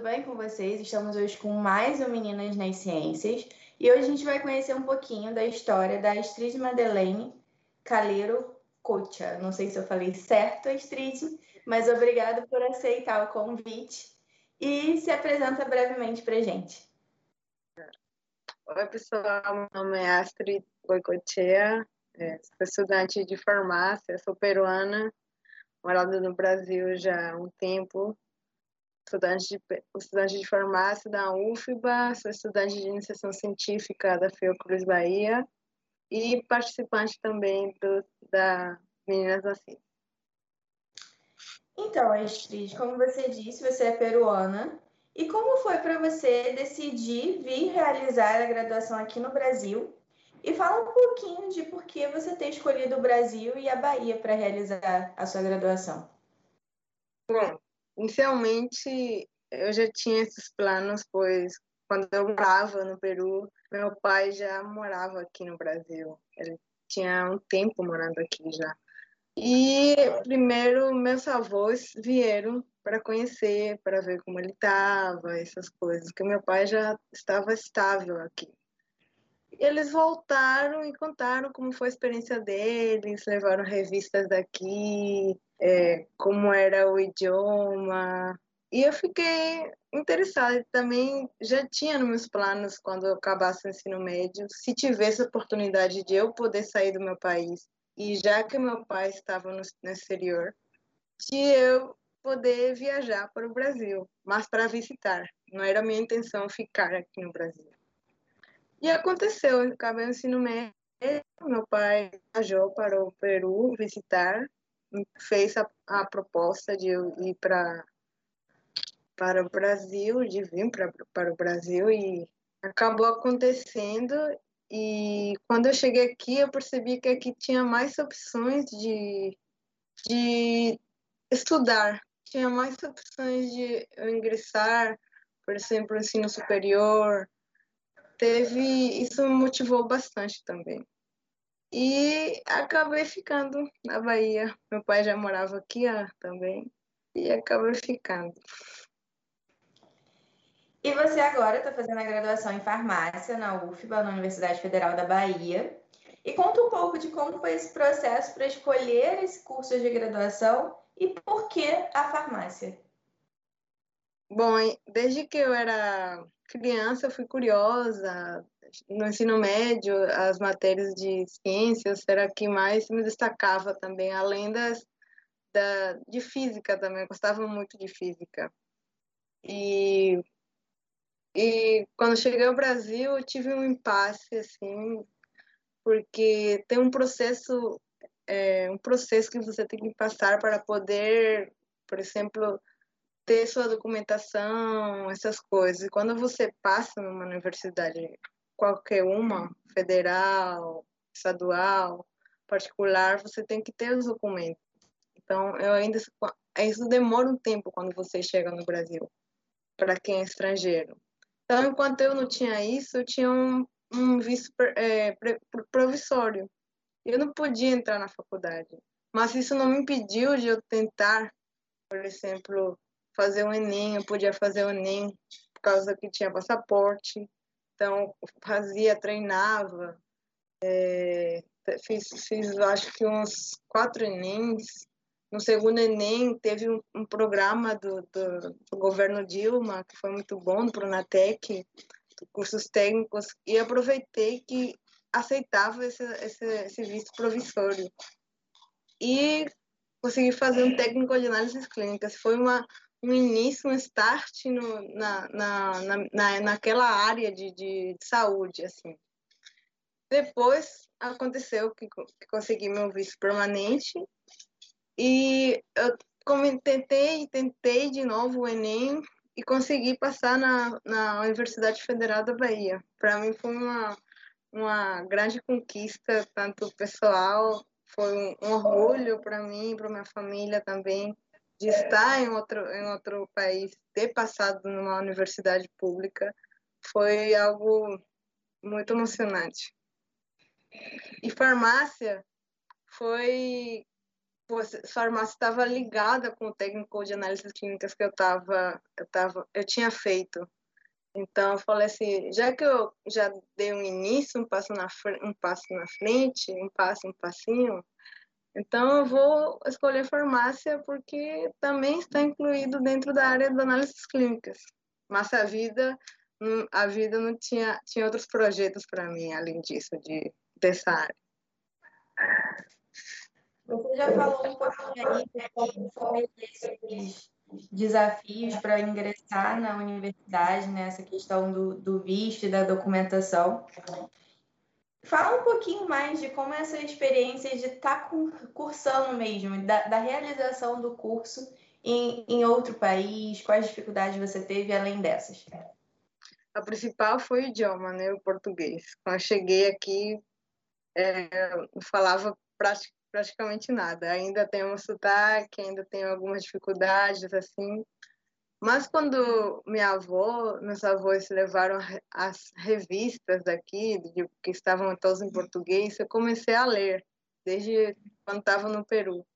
tudo bem com vocês? Estamos hoje com mais um Meninas nas Ciências e hoje a gente vai conhecer um pouquinho da história da Astrid Madeleine Calero Cocha. Não sei se eu falei certo, Astrid, mas obrigada por aceitar o convite e se apresenta brevemente para gente. Oi, pessoal. Meu nome é Astrid Goicoechea, é, sou estudante de farmácia, sou peruana, morada no Brasil já há um tempo, estudante de, estudante de farmácia da UFBA, sou estudante de iniciação científica da Fiocruz Bahia e participante também do, da Meninas assim. Então, Astrid, como você disse, você é peruana. E como foi para você decidir vir realizar a graduação aqui no Brasil? E fala um pouquinho de por que você ter escolhido o Brasil e a Bahia para realizar a sua graduação. Bom, inicialmente eu já tinha esses planos, pois quando eu morava no Peru, meu pai já morava aqui no Brasil. Ele tinha um tempo morando aqui já. E primeiro meus avós vieram para conhecer, para ver como ele estava, essas coisas, que meu pai já estava estável aqui. Eles voltaram e contaram como foi a experiência deles, levaram revistas daqui, é, como era o idioma. E eu fiquei interessada. Também já tinha nos meus planos, quando eu acabasse o ensino médio, se tivesse a oportunidade de eu poder sair do meu país, e já que meu pai estava no, no exterior, de eu poder viajar para o Brasil, mas para visitar. Não era minha intenção ficar aqui no Brasil. E aconteceu, eu acabei o ensino médio, meu pai viajou para o Peru visitar, fez a, a proposta de ir para para o Brasil, de vir para, para o Brasil e acabou acontecendo e quando eu cheguei aqui eu percebi que aqui tinha mais opções de, de estudar, tinha mais opções de ingressar, por exemplo, ensino superior, teve isso me motivou bastante também. E acabei ficando na Bahia. Meu pai já morava aqui ah, também e acabei ficando. E você agora está fazendo a graduação em farmácia na UFBA, na Universidade Federal da Bahia. E conta um pouco de como foi esse processo para escolher esse curso de graduação e por que a farmácia. Bom, desde que eu era criança, eu fui curiosa. No ensino médio, as matérias de ciências era que mais me destacava também, além das, da, de física também. Eu gostava muito de física. E, e quando cheguei ao Brasil, eu tive um impasse, assim, porque tem um processo é, um processo que você tem que passar para poder, por exemplo, ter sua documentação, essas coisas. E quando você passa numa universidade, qualquer uma, federal, estadual, particular, você tem que ter os documentos. Então, eu ainda isso demora um tempo quando você chega no Brasil, para quem é estrangeiro. Então, enquanto eu não tinha isso, eu tinha um, um visto é, provisório. Eu não podia entrar na faculdade, mas isso não me impediu de eu tentar, por exemplo, fazer o Enem, eu podia fazer o Enem por causa que tinha passaporte, então fazia, treinava, é, fiz, fiz acho que uns quatro Enems, no segundo Enem teve um, um programa do, do, do, governo Dilma, que foi muito bom, do Pronatec, cursos técnicos, e aproveitei que aceitava esse, esse, esse visto provisório. E consegui fazer um técnico de análises clínicas. Foi uma, um início, um start no, na, na, na, naquela área de, de, saúde, assim. Depois aconteceu que, que consegui meu visto permanente e eu como tentei tentei de novo o Enem e consegui passar na, na Universidade Federal da Bahia. Para mim foi uma, uma grande conquista, tanto pessoal, foi um, um orgulho para mim, para minha família também de estar em outro, em outro país, ter passado numa universidade pública, foi algo muito emocionante. E farmácia foi farmácia estava ligada com o técnico de análises clínicas que eu tava, eu tava, eu tinha feito. Então eu falei assim, já que eu já dei um início, um passo na um passo na frente, um passo, um passinho, então eu vou escolher farmácia porque também está incluído dentro da área de análises clínicas. Mas a vida, a vida não tinha tinha outros projetos para mim além disso de dessa área. Você já falou um pouquinho aí como foi esses desafios para ingressar na universidade, né? questão do, do visto e da documentação. Fala um pouquinho mais de como essa experiência de estar tá cursando mesmo, da, da realização do curso em, em outro país, quais dificuldades você teve além dessas? A principal foi o idioma, né, o português. Quando cheguei aqui, é, falava praticamente nada. Ainda tenho um sotaque, ainda tenho algumas dificuldades, assim. Mas quando minha avó, meus avós levaram as revistas daqui, que estavam todas em português, eu comecei a ler, desde quando estava no Peru.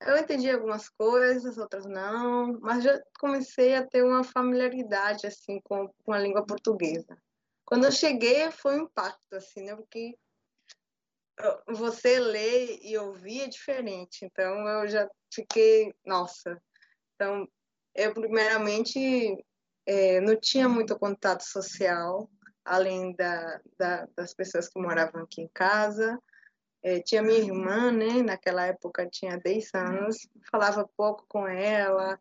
Eu entendi algumas coisas, outras não, mas já comecei a ter uma familiaridade, assim, com, com a língua portuguesa. Quando eu cheguei, foi um impacto, assim, né? Porque você ler e ouvir é diferente. Então eu já fiquei, nossa. Então eu primeiramente é, não tinha muito contato social, além da, da, das pessoas que moravam aqui em casa. É, tinha minha irmã, né? Naquela época tinha 10 anos, falava pouco com ela,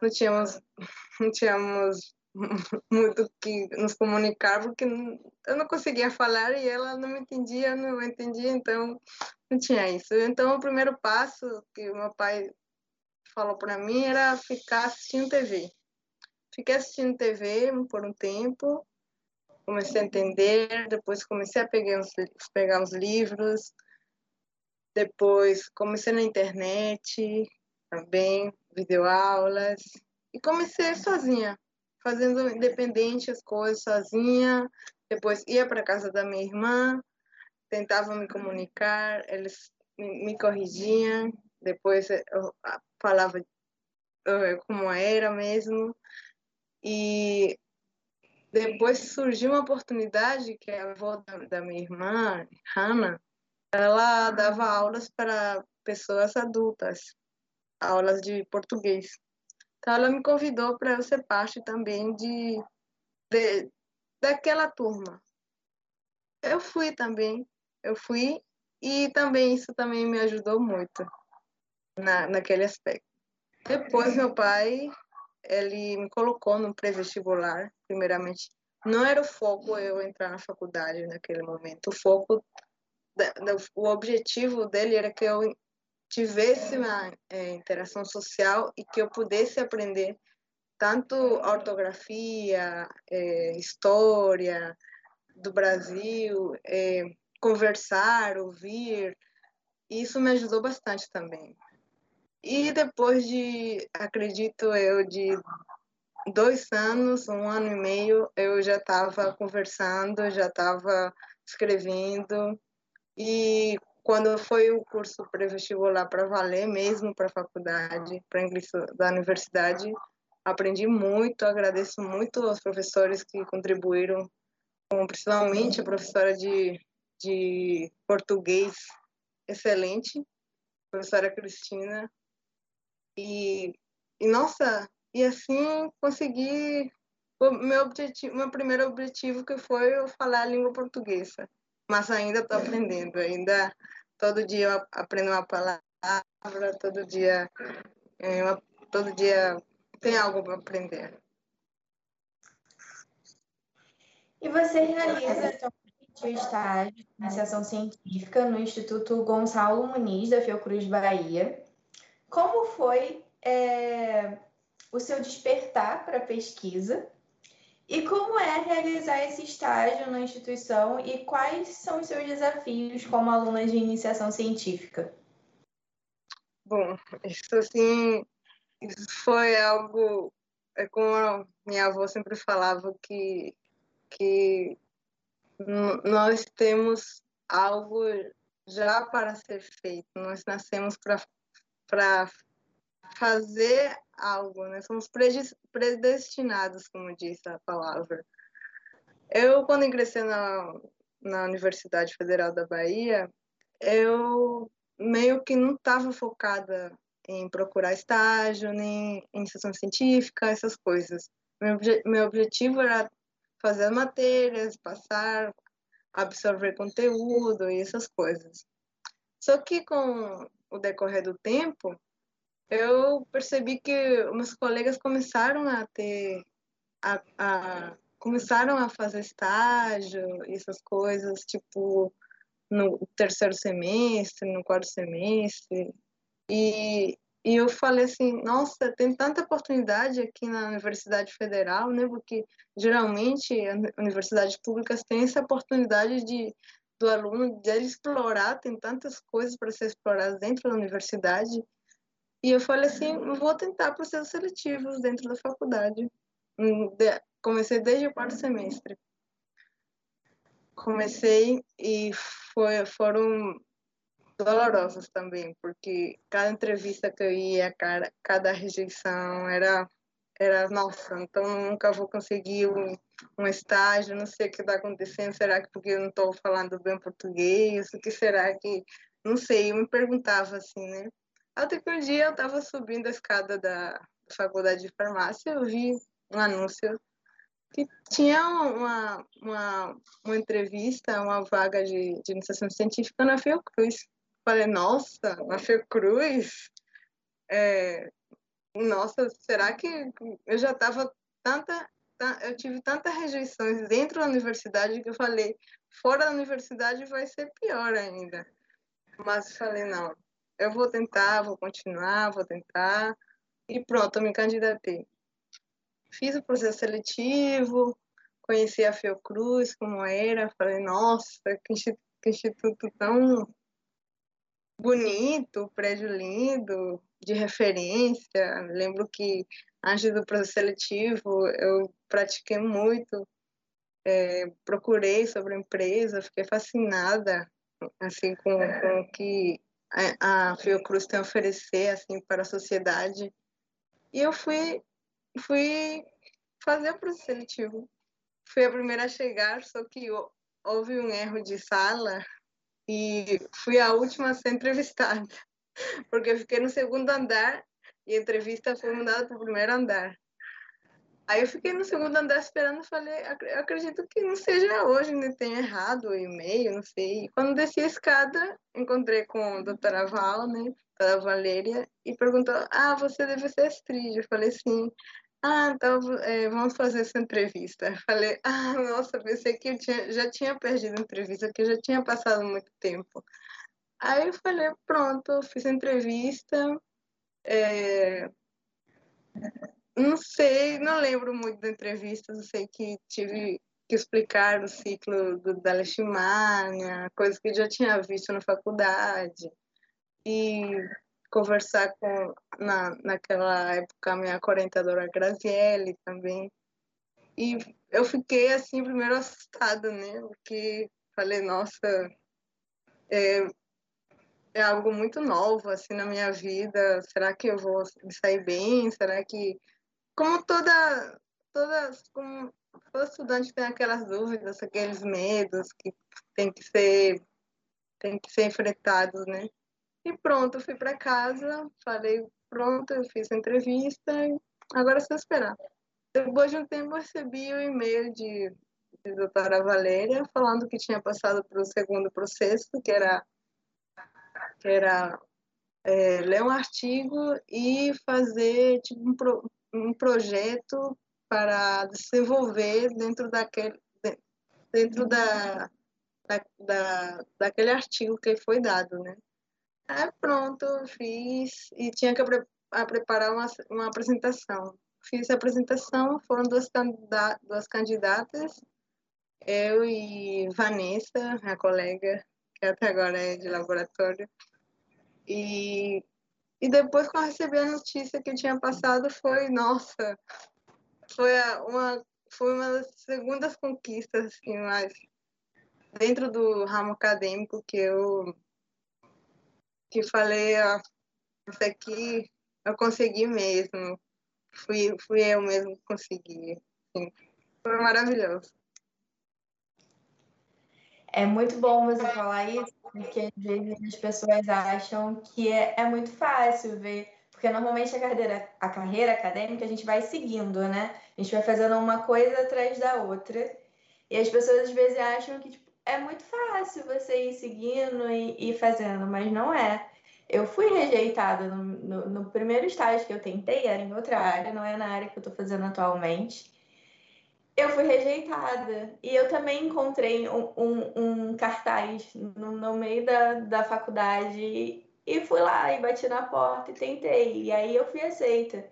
não tínhamos, não tínhamos muito que nos comunicar, porque eu não conseguia falar e ela não me entendia, não entendia, então não tinha isso. Então, o primeiro passo que meu pai falou para mim era ficar assistindo TV. Fiquei assistindo TV por um tempo, comecei a entender, depois comecei a pegar uns, pegar uns livros, depois comecei na internet também, videoaulas, e comecei sozinha fazendo independente as coisas sozinha. Depois ia para casa da minha irmã, tentava me comunicar, eles me, me corrigiam. Depois eu falava como era mesmo. E depois surgiu uma oportunidade que a avó da, da minha irmã, Hannah, ela dava aulas para pessoas adultas, aulas de português. Então, ela me convidou para eu ser parte também de, de, daquela turma. Eu fui também, eu fui e também isso também me ajudou muito na, naquele aspecto. Depois, meu pai, ele me colocou no pré-vestibular, primeiramente. Não era o foco eu entrar na faculdade naquele momento. O foco, o objetivo dele era que eu tivesse uma é, interação social e que eu pudesse aprender tanto ortografia, é, história do Brasil, é, conversar, ouvir. Isso me ajudou bastante também. E depois de, acredito eu, de dois anos, um ano e meio, eu já estava conversando, já estava escrevendo. E quando foi o curso pré-vestibular para valer mesmo para a faculdade, para inglês da universidade, aprendi muito, agradeço muito aos professores que contribuíram, principalmente a professora de, de português excelente, professora Cristina, e, e nossa, e assim consegui o meu objetivo, meu primeiro objetivo que foi eu falar a língua portuguesa mas ainda estou aprendendo, ainda todo dia eu aprendo uma palavra, todo dia, é, uma, todo dia tem algo para aprender. E você realiza atualmente o estágio de iniciação científica no Instituto Gonçalo Muniz, da Fiocruz Bahia. Como foi é, o seu despertar para a pesquisa e como é realizar esse estágio na instituição e quais são os seus desafios como aluna de iniciação científica? Bom, isso assim, isso foi algo, é como minha avó sempre falava que que nós temos algo já para ser feito, nós nascemos para para fazer algo, né? Somos predestinados, como diz a palavra. Eu, quando ingressei na, na Universidade Federal da Bahia, eu meio que não estava focada em procurar estágio, nem em iniciação científica, essas coisas. Meu, meu objetivo era fazer matérias, passar, absorver conteúdo e essas coisas. Só que com o decorrer do tempo, eu percebi que meus colegas começaram a ter a, a começaram a fazer estágio essas coisas tipo no terceiro semestre no quarto semestre. E, e eu falei assim nossa tem tanta oportunidade aqui na Universidade Federal né? Porque geralmente universidades públicas têm essa oportunidade de do aluno de explorar tem tantas coisas para ser exploradas dentro da universidade e eu falei assim, vou tentar processos seletivos dentro da faculdade. Hum, comecei desde o quarto semestre. Comecei e foi, foram dolorosos também, porque cada entrevista que eu ia, cada, cada rejeição era, era, nossa, então nunca vou conseguir um, um estágio, não sei o que está acontecendo, será que porque eu não estou falando bem português, o que será que, não sei, eu me perguntava assim, né? Até que um dia eu estava subindo a escada da faculdade de farmácia, eu vi um anúncio que tinha uma, uma, uma entrevista, uma vaga de, de iniciação científica na Fiocruz. Falei, nossa, na Fiocruz? É, nossa, será que eu já estava tanta, eu tive tantas rejeições dentro da universidade que eu falei, fora da universidade vai ser pior ainda. Mas falei, não, eu vou tentar, vou continuar, vou tentar. E pronto, eu me candidatei. Fiz o processo seletivo, conheci a Fiocruz, como era, falei, nossa, que instituto, que instituto tão bonito, prédio lindo, de referência. Lembro que antes do processo seletivo eu pratiquei muito, é, procurei sobre a empresa, fiquei fascinada assim com, com o que a Fiocruz tem a oferecer assim para a sociedade. E eu fui fui fazer o processo seletivo. Fui a primeira a chegar, só que houve um erro de sala e fui a última a ser entrevistada, porque eu fiquei no segundo andar e a entrevista foi mudada para o primeiro andar. Aí eu fiquei no segundo andar esperando, falei, acredito que não seja hoje, né? Tenha errado o e-mail, não sei. E quando desci a escada, encontrei com a doutora Val, né? Doutora Valéria, e perguntou, ah, você deve ser Astrid. Eu falei, sim. Ah, então é, vamos fazer essa entrevista. Eu falei, ah, nossa, pensei que eu tinha, já tinha perdido a entrevista, que já tinha passado muito tempo. Aí eu falei, pronto, fiz a entrevista. É não sei, não lembro muito da entrevista, eu sei que tive que explicar o ciclo do, da leishmania, coisas que eu já tinha visto na faculdade, e conversar com, na, naquela época, a minha orientadora Graziele também. E eu fiquei, assim, primeiro assustada, né? Porque falei, nossa, é, é algo muito novo, assim, na minha vida. Será que eu vou sair bem? Será que como toda, toda, como todo estudante tem aquelas dúvidas, aqueles medos que tem que ser, tem que ser enfrentados, né? E pronto, fui para casa, falei, pronto, eu fiz a entrevista, agora é só esperar. Depois de um tempo, recebi o um e-mail de, de doutora Valéria falando que tinha passado para o segundo processo, que era, que era é, ler um artigo e fazer tipo, um, um projeto para desenvolver dentro daquele dentro da, da, da, daquele artigo que foi dado, né? Aí pronto, fiz e tinha que a preparar uma, uma apresentação. Fiz a apresentação, foram duas, duas candidatas, eu e Vanessa, minha colega, que até agora é de laboratório, e e depois, quando eu recebi a notícia que tinha passado, foi, nossa, foi uma, foi uma das segundas conquistas, assim, mas dentro do ramo acadêmico que eu que falei, ah, esse aqui eu consegui mesmo. Fui, fui eu mesmo que consegui. Sim. Foi maravilhoso. É muito bom você falar isso, porque às vezes as pessoas acham que é, é muito fácil ver, porque normalmente a carreira, a carreira acadêmica a gente vai seguindo, né? A gente vai fazendo uma coisa atrás da outra. E as pessoas às vezes acham que tipo, é muito fácil você ir seguindo e, e fazendo, mas não é. Eu fui rejeitada no, no, no, primeiro estágio que eu tentei, era em outra área, não é na área que eu estou fazendo atualmente. Eu fui rejeitada. E eu também encontrei um, um, um cartaz no, no, meio da, da faculdade e fui lá e bati na porta e tentei. E aí eu fui aceita.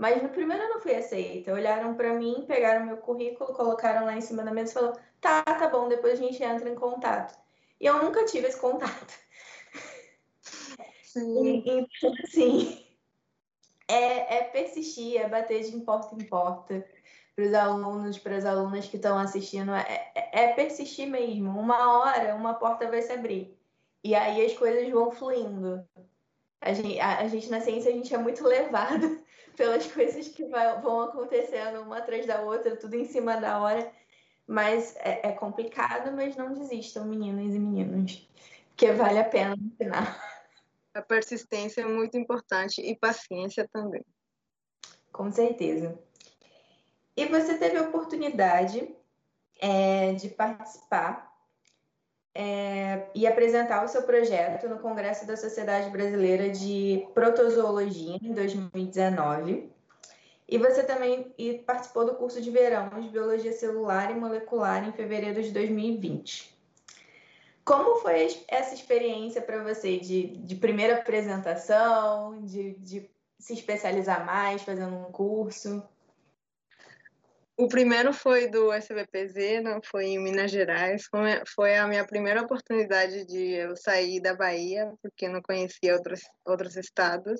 Mas no primeiro eu não fui aceita. Olharam para mim, pegaram meu currículo, colocaram lá em cima da mesa e falaram: tá, tá bom, depois a gente entra em contato. E eu nunca tive esse contato. Sim. Então, assim, é, é persistir, é bater de porta em porta para os alunos, para as alunas que estão assistindo, é, é, é, persistir mesmo. Uma hora, uma porta vai se abrir. E aí as coisas vão fluindo. A gente, a, a gente na ciência, a gente é muito levado pelas coisas que vai, vão acontecendo uma atrás da outra, tudo em cima da hora. Mas é, é complicado, mas não desistam, meninas e meninos, porque vale a pena no final. A persistência é muito importante e paciência também. Com certeza. E você teve a oportunidade é, de participar é, e apresentar o seu projeto no Congresso da Sociedade Brasileira de Protozoologia em 2019. E você também participou do curso de verão de Biologia Celular e Molecular em fevereiro de 2020. Como foi essa experiência para você de, de, primeira apresentação, de, de se especializar mais, fazendo um curso? O primeiro foi do SBPZ, não foi em Minas Gerais. Foi a minha primeira oportunidade de eu sair da Bahia, porque não conhecia outros, outros estados.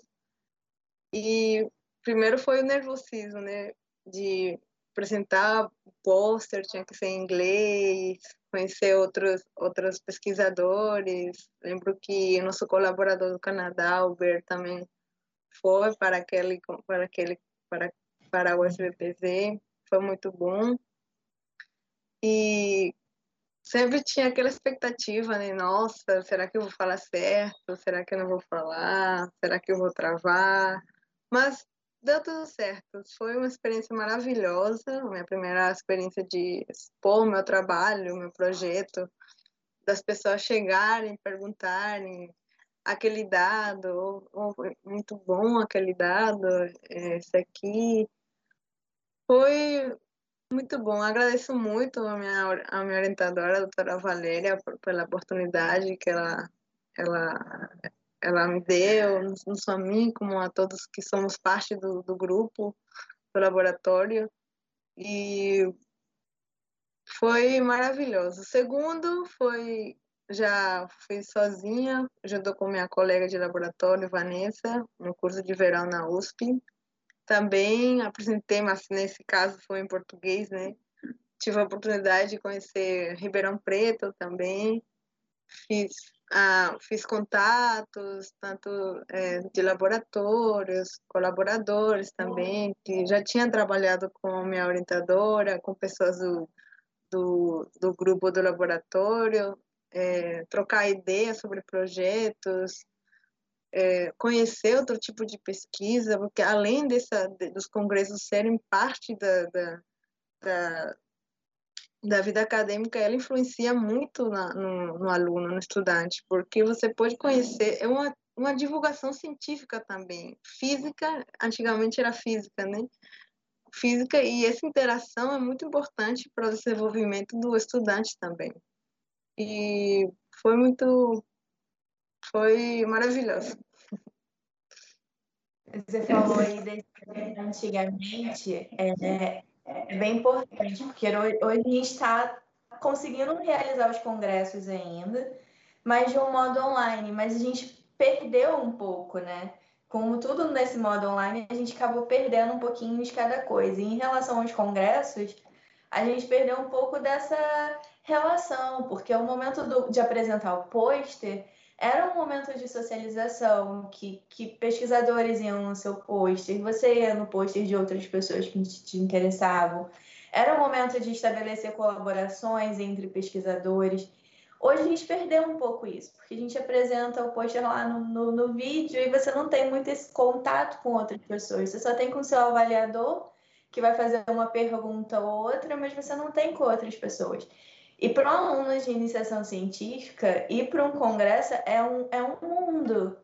E primeiro foi o nervosismo, né? De apresentar o pôster, tinha que ser em inglês, conhecer outros outros pesquisadores. Lembro que nosso colaborador do Canadá, Albert, também foi para aquele para aquele para para o SBPZ, foi muito bom. E sempre tinha aquela expectativa, né? Nossa, será que eu vou falar certo? Será que eu não vou falar? Será que eu vou travar? Mas deu tudo certo. Foi uma experiência maravilhosa, minha primeira experiência de expor meu trabalho, meu projeto, das pessoas chegarem, perguntarem aquele dado, oh, muito bom aquele dado, esse aqui. Foi muito bom. Agradeço muito a minha, a minha orientadora, a doutora Valéria, pela oportunidade que ela, ela ela me deu, não só a mim, como a todos que somos parte do, do grupo, do laboratório. E foi maravilhoso. O segundo foi, já fui sozinha, junto com minha colega de laboratório, Vanessa, no curso de verão na USP. Também apresentei, mas nesse caso foi em português, né? Tive a oportunidade de conhecer Ribeirão Preto também. Fiz ah, fiz contatos, tanto é, de laboratórios, colaboradores também, que já tinham trabalhado com minha orientadora, com pessoas do, do, do grupo do laboratório, é, trocar ideias sobre projetos, é, conhecer outro tipo de pesquisa, porque além dessa, dos congressos serem parte da, da, da da vida acadêmica, ela influencia muito na, no, no, aluno, no estudante, porque você pode conhecer, é uma, uma divulgação científica também. Física, antigamente era física, né? Física, e essa interação é muito importante para o desenvolvimento do estudante também. E foi muito, foi maravilhoso. Você falou aí antigamente, é, é bem importante, porque hoje a gente está conseguindo realizar os congressos ainda, mas de um modo online, mas a gente perdeu um pouco, né? Como tudo nesse modo online, a gente acabou perdendo um pouquinho de cada coisa. E em relação aos congressos, a gente perdeu um pouco dessa relação, porque o momento do, de apresentar o pôster era um momento de socialização, que, que pesquisadores iam no seu pôster, você ia no pôster de outras pessoas que te interessavam. Era um momento de estabelecer colaborações entre pesquisadores. Hoje a gente perdeu um pouco isso, porque a gente apresenta o pôster lá no, no, no vídeo e você não tem muito esse contato com outras pessoas. Você só tem com o seu avaliador, que vai fazer uma pergunta ou outra, mas você não tem com outras pessoas. E para um aluno de iniciação científica, ir para um congresso é um, é um mundo.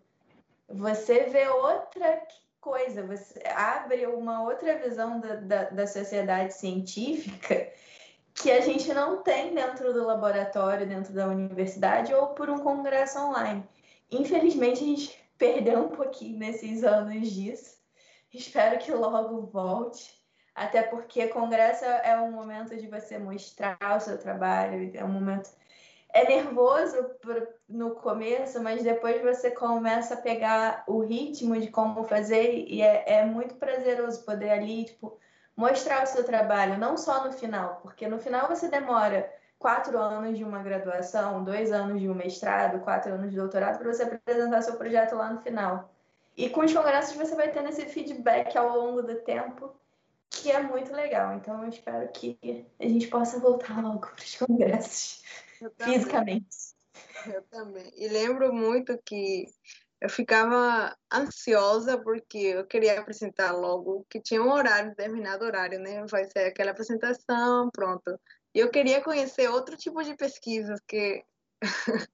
Você vê outra coisa, você abre uma outra visão da, da, da sociedade científica que a gente não tem dentro do laboratório, dentro da universidade ou por um congresso online. Infelizmente, a gente perdeu um pouquinho nesses anos disso. Espero que logo volte até porque congresso é um momento de você mostrar o seu trabalho, é um momento é nervoso no começo, mas depois você começa a pegar o ritmo de como fazer e é, é muito prazeroso poder ali tipo mostrar o seu trabalho, não só no final, porque no final você demora quatro anos de uma graduação, dois anos de um mestrado, quatro anos de doutorado para você apresentar seu projeto lá no final. E com os congressos você vai tendo esse feedback ao longo do tempo que é muito legal. Então eu espero que a gente possa voltar logo para os congressos, fisicamente. Eu também. E lembro muito que eu ficava ansiosa porque eu queria apresentar logo que tinha um horário, determinado horário, né? Vai ser aquela apresentação, pronto. E eu queria conhecer outro tipo de pesquisas que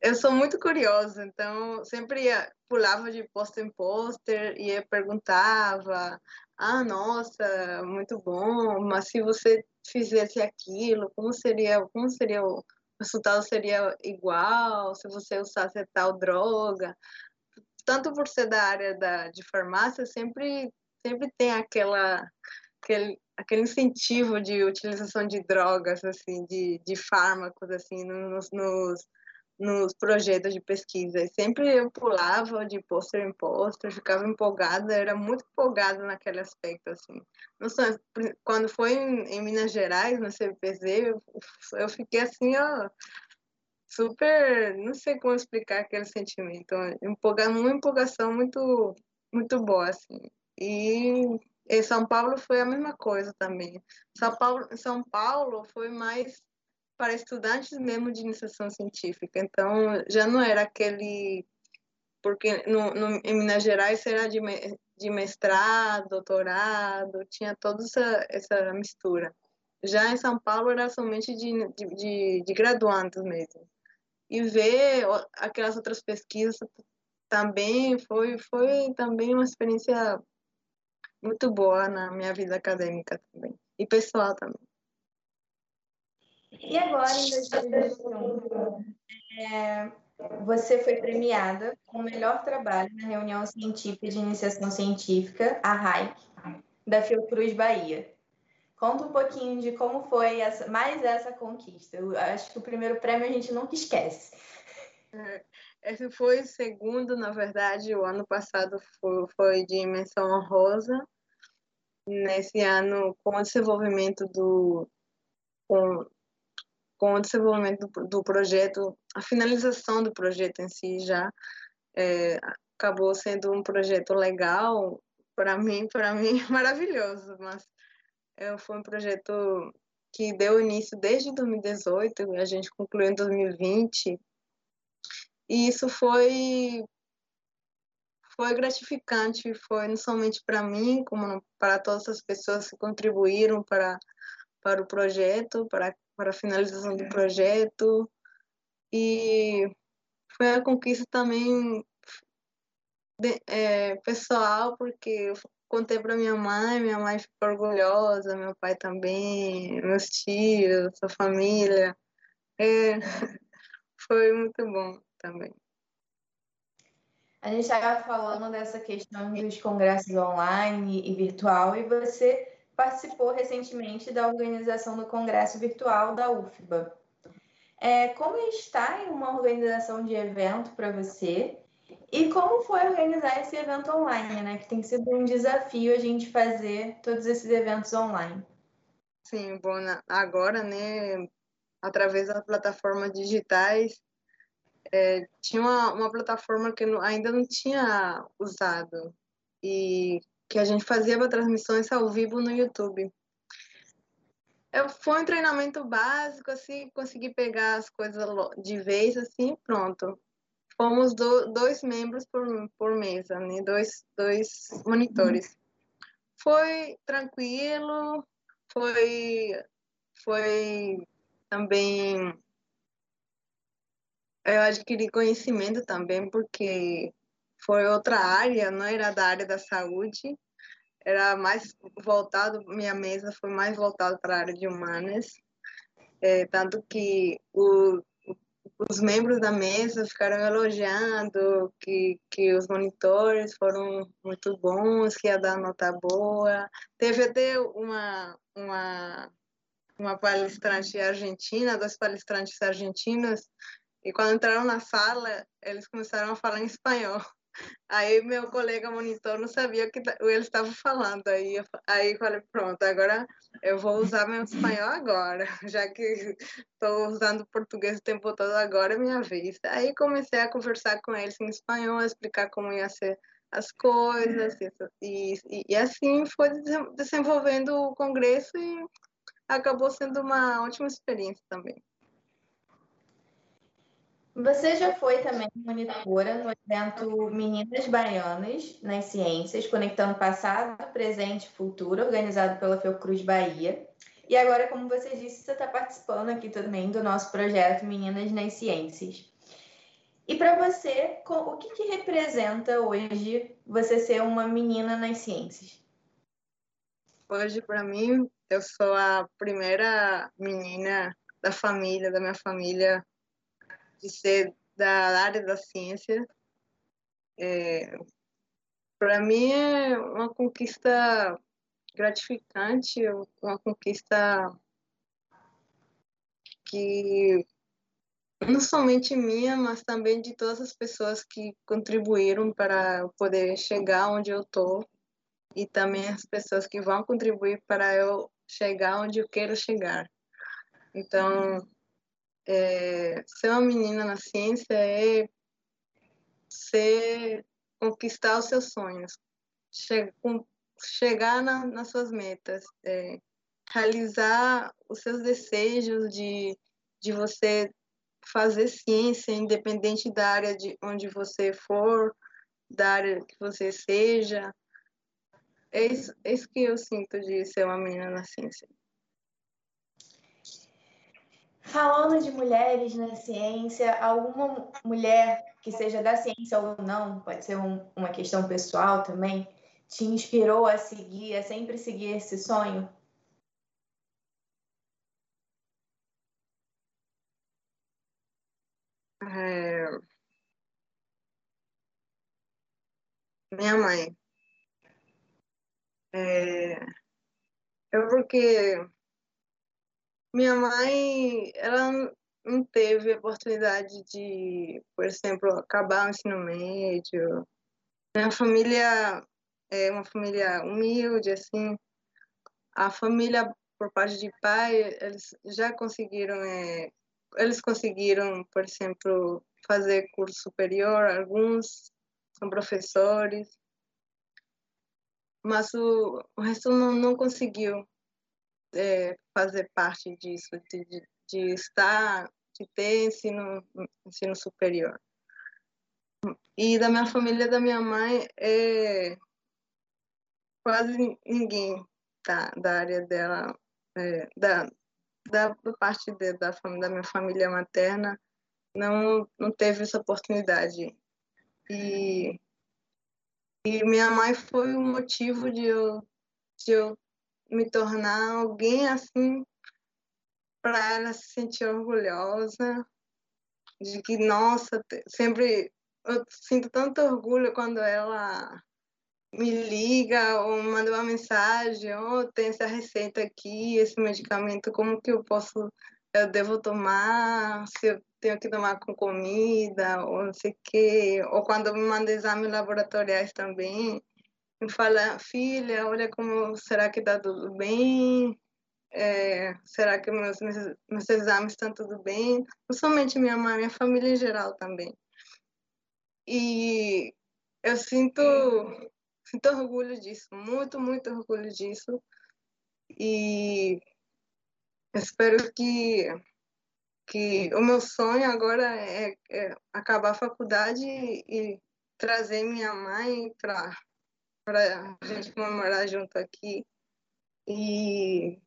eu sou muito curiosa, então sempre ia, pulava de pôster em pôster e perguntava, ah, nossa, muito bom, mas se você fizesse aquilo, como seria, como seria o resultado seria igual se você usasse tal droga? Tanto por ser da área da, de farmácia, sempre, sempre tem aquela, aquele, aquele incentivo de utilização de drogas, assim, de, de fármacos, assim, nos, nos nos projetos de pesquisa. E sempre eu pulava de pôster em pôster, ficava empolgada, era muito empolgada naquele aspecto, assim. Não sei, quando foi em, em Minas Gerais, no CPZ, eu, eu fiquei assim, ó, super, não sei como explicar aquele sentimento, empolga, uma empolgação muito, muito boa, assim. E em São Paulo foi a mesma coisa também. São Paulo, São Paulo foi mais para estudantes mesmo de iniciação científica. Então, já não era aquele. Porque no, no, em Minas Gerais era de, de mestrado, doutorado, tinha toda essa, essa mistura. Já em São Paulo era somente de, de, de, de graduandos mesmo. E ver aquelas outras pesquisas também foi, foi também uma experiência muito boa na minha vida acadêmica também. E pessoal também. E agora, em 2021, é, você foi premiada com o melhor trabalho na reunião científica de iniciação científica, a RAIC, da Fiocruz Bahia. Conta um pouquinho de como foi essa, mais essa conquista. Eu acho que o primeiro prêmio a gente nunca esquece. É, esse foi o segundo, na verdade, o ano passado foi, foi de menção honrosa. Nesse ano, com o desenvolvimento do, com, com o desenvolvimento do, do projeto, a finalização do projeto em si já é, acabou sendo um projeto legal para mim, para mim maravilhoso, mas é, foi um projeto que deu início desde 2018, a gente concluiu em 2020, e isso foi foi gratificante, foi não somente para mim, como para todas as pessoas que contribuíram para para o projeto, para para a finalização do projeto. E foi a conquista também de, é, pessoal, porque eu contei para minha mãe, minha mãe ficou orgulhosa, meu pai também, meus tios, sua família. É, foi muito bom também. A gente estava falando dessa questão dos congressos online e virtual, e você participou recentemente da organização do Congresso Virtual da UFBA. É, como está em uma organização de evento para você? E como foi organizar esse evento online, né? Que tem sido um desafio a gente fazer todos esses eventos online. Sim, bom, agora, né, através das plataformas digitais, é, tinha uma, uma plataforma que ainda não tinha usado e que a gente fazia transmissões ao vivo no YouTube. Eu, foi um treinamento básico, assim, consegui pegar as coisas de vez, assim, pronto. Fomos do, dois membros por, por mesa, né? Dois, dois monitores. Foi tranquilo, foi, foi também eu adquiri conhecimento também porque foi outra área, não era da área da saúde, era mais voltado, minha mesa foi mais voltada para a área de humanas, é, tanto que o, os membros da mesa ficaram elogiando que, que os monitores foram muito bons, que ia dar nota boa. Teve até uma, uma, uma palestrante argentina, dois palestrantes argentinos, e quando entraram na sala, eles começaram a falar em espanhol. Aí meu colega monitor não sabia o que eles estavam falando. Aí, aí falei, pronto, agora eu vou usar meu espanhol agora, já que estou usando português o tempo todo, agora é minha vez. Aí comecei a conversar com eles em espanhol, explicar como ia ser as coisas, e, e, e assim foi desenvolvendo o congresso e acabou sendo uma ótima experiência também. Você já foi também monitora no evento Meninas Baianas nas Ciências, conectando passado, presente e futuro, organizado pela Fiocruz Bahia. E agora, como você disse, você está participando aqui também do nosso projeto Meninas nas Ciências. E para você, o que, que representa hoje você ser uma menina nas ciências? Hoje, para mim, eu sou a primeira menina da família, da minha família, de ser da área da ciência, é, para mim é uma conquista gratificante, uma conquista que não somente minha, mas também de todas as pessoas que contribuíram para poder chegar onde eu estou e também as pessoas que vão contribuir para eu chegar onde eu quero chegar. Então, é, ser uma menina na ciência é ser, conquistar os seus sonhos, che, com, chegar na, nas suas metas, é, realizar os seus desejos de, de você fazer ciência, independente da área de onde você for, da área que você seja. É isso, é isso que eu sinto de ser uma menina na ciência. Falando de mulheres na ciência, alguma mulher que seja da ciência ou não, pode ser um, uma questão pessoal também, te inspirou a seguir, a sempre seguir esse sonho? É... Minha mãe. É... Eu porque minha mãe, ela não teve oportunidade de, por exemplo, acabar o ensino médio. Minha família é uma família humilde, assim. A família, por parte de pai, eles já conseguiram, é, eles conseguiram, por exemplo, fazer curso superior, alguns são professores, mas o, o resto não, não conseguiu é, fazer parte disso, de, de, estar, de ter ensino, ensino superior. E da minha família, da minha mãe, é, quase ninguém tá, da área dela, é, da, da, parte de, da, da minha família materna, não, não teve essa oportunidade. E, e minha mãe foi o motivo de eu, de eu me tornar alguém assim para ela se sentir orgulhosa de que nossa sempre eu sinto tanto orgulho quando ela me liga ou manda uma mensagem ou oh, tem essa receita aqui esse medicamento como que eu posso eu devo tomar? Se eu tenho que tomar com comida ou não sei o quê? Ou quando me manda exames laboratoriais também me fala, filha, olha como será que está tudo bem? é, será que meus, meus exames estão tudo bem? Não somente minha mãe, minha família em geral também. E eu sinto, sinto orgulho disso, muito, muito orgulho disso. E espero que, que o meu sonho agora é, é acabar a faculdade e trazer minha mãe para a gente comemorar junto aqui. E,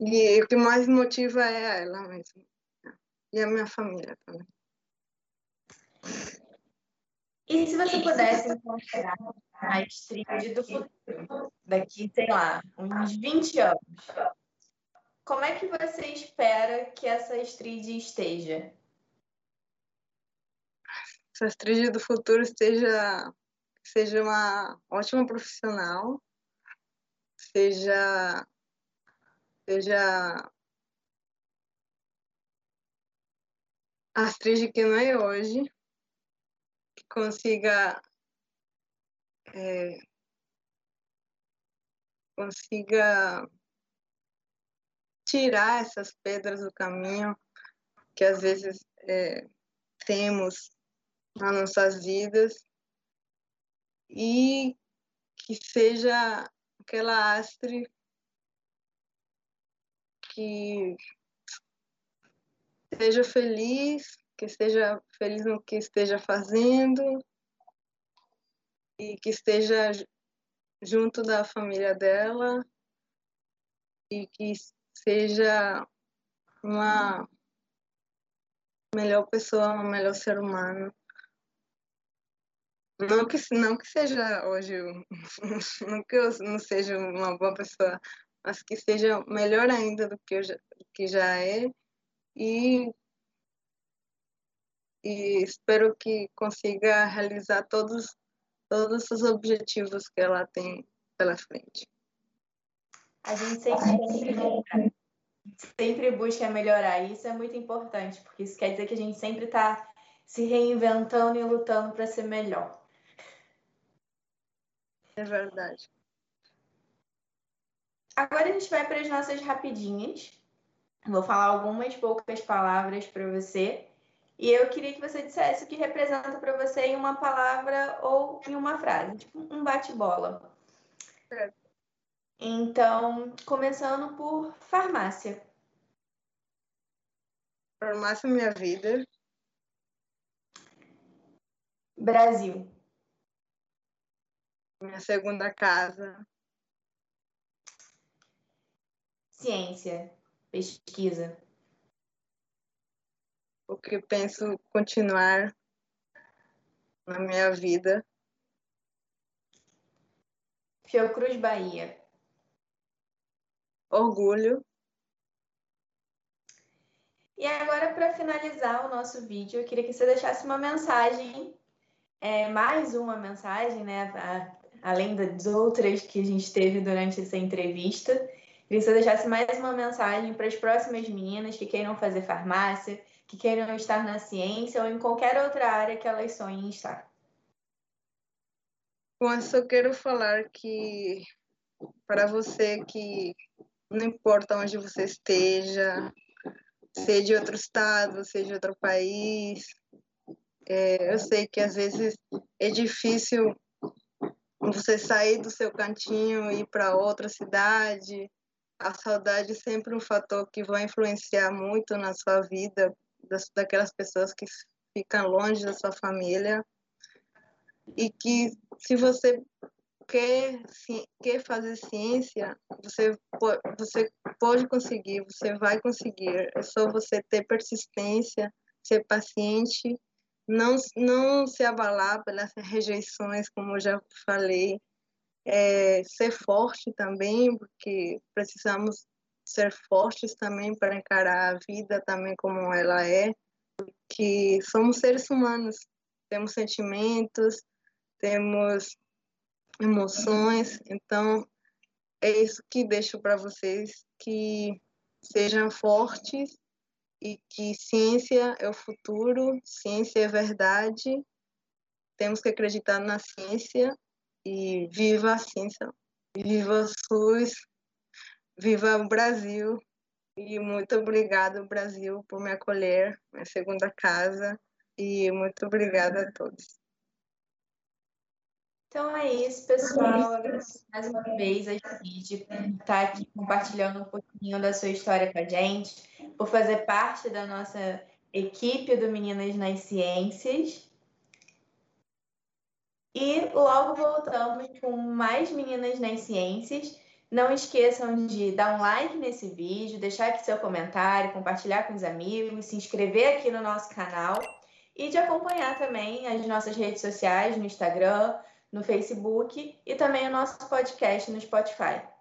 e o que mais motiva é ela mesmo. E a minha família também. E se você pudesse encontrar a Street do futuro, daqui, sei lá, uns 20 anos, como é que você espera que essa Street esteja? Essa Street do futuro esteja seja uma ótima profissional, seja seja a Astrid que não é hoje, consiga é, consiga tirar essas pedras do caminho que às vezes é, temos nas nossas vidas e que seja aquela astre que seja feliz que esteja feliz no que esteja fazendo e que esteja junto da família dela e que seja uma melhor pessoa, um melhor ser humano. Não que, não que seja hoje, não que eu não seja uma boa pessoa, mas que seja melhor ainda do que, já, que já é e e espero que consiga realizar todos, todos os objetivos que ela tem pela frente. A gente sempre, sempre busca melhorar, e isso é muito importante, porque isso quer dizer que a gente sempre está se reinventando e lutando para ser melhor. É verdade. Agora a gente vai para as nossas rapidinhas. Vou falar algumas poucas palavras para você e eu queria que você dissesse o que representa para você em uma palavra ou em uma frase, tipo um bate-bola. É. Então, começando por farmácia. Farmácia minha vida. Brasil. Minha segunda casa. Ciência, pesquisa o que penso continuar na minha vida. Fiocruz Bahia. Orgulho. E agora, para finalizar o nosso vídeo, eu queria que você deixasse uma mensagem, é, mais uma mensagem, né? Além das outras que a gente teve durante essa entrevista. Queria que você deixasse mais uma mensagem para as próximas meninas que queiram fazer farmácia, que queiram estar na ciência ou em qualquer outra área que elas sonhem estar? Bom, eu só quero falar que para você que não importa onde você esteja, seja de outro estado, seja de outro país, é, eu sei que às vezes é difícil você sair do seu cantinho e ir para outra cidade. A saudade é sempre um fator que vai influenciar muito na sua vida, das, daquelas pessoas que ficam longe da sua família e que se você quer, se, quer fazer ciência, você, você pode conseguir, você vai conseguir. É só você ter persistência, ser paciente, não, não se abalar pelas rejeições, como eu já falei, é, ser forte também, porque precisamos ser fortes também para encarar a vida também como ela é, que somos seres humanos, temos sentimentos, temos emoções, então é isso que deixo para vocês, que sejam fortes e que ciência é o futuro, ciência é verdade, temos que acreditar na ciência e viva a ciência, viva o SUS, Viva o Brasil! E muito obrigado, Brasil, por me acolher, minha segunda casa. E muito obrigada a todos. Então é isso, pessoal. Agradeço mais uma vez a Cid por estar aqui compartilhando um pouquinho da sua história com a gente, por fazer parte da nossa equipe do Meninas nas Ciências. E logo voltamos com mais Meninas nas Ciências. Não esqueçam de dar um like nesse vídeo, deixar aqui seu comentário, compartilhar com os amigos, se inscrever aqui no nosso canal e de acompanhar também as nossas redes sociais no Instagram, no Facebook e também o nosso podcast no Spotify.